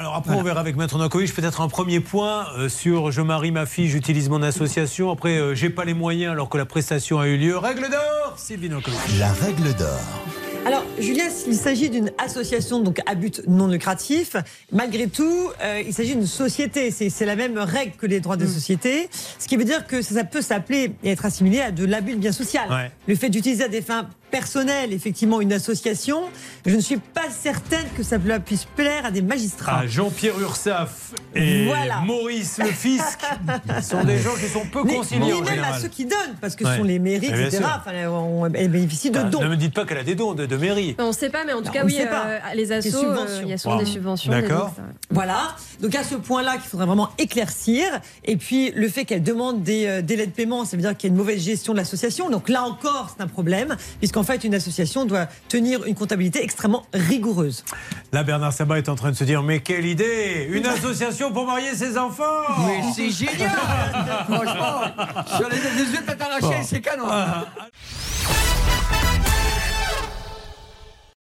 Alors après, on verra avec Maître Nankovic peut-être un premier point euh, sur je marie ma fille, j'utilise mon association. Après, euh, j'ai pas les moyens alors que la prestation a eu lieu. Règle d'or, Sylvie Nankovic. La règle d'or. Alors, Julien, s'il s'agit d'une association donc à but non lucratif, malgré tout, euh, il s'agit d'une société. C'est c'est la même règle que les droits de société, ce qui veut dire que ça, ça peut s'appeler et être assimilé à de l'abus de bien social. Ouais. Le fait d'utiliser à des fins personnelles, effectivement, une association, je ne suis pas certaine que ça puisse plaire à des magistrats. Ah, Jean-Pierre Ursaf et Voilà. Maurice le Fisc sont des gens qui sont peu conciliants ni même à ceux qui donnent, parce que Ouais. ce sont les mairies, etc. Enfin, on, elles bénéficient de Ah, dons. Ne me dites pas qu'elle a des dons de, de mairie. On ne sait pas, mais en tout Non, cas, oui, euh, les assos, euh, il y a souvent Wow. des subventions. des D'accord. Voilà. Donc à ce point-là qu'il faudrait vraiment éclaircir. Et puis le fait qu'elle demande des euh, délais de paiement, ça veut dire qu'il y a une mauvaise gestion de l'association. Donc là encore, c'est un problème, puisqu'en fait une association doit tenir une comptabilité extrêmement rigoureuse. Là, Bernard Sabat est en train de se dire Mais quelle idée! Une association pour marier ses enfants! Mais c'est génial! Franchement, sur les 18 têtes arrachées, c'est canon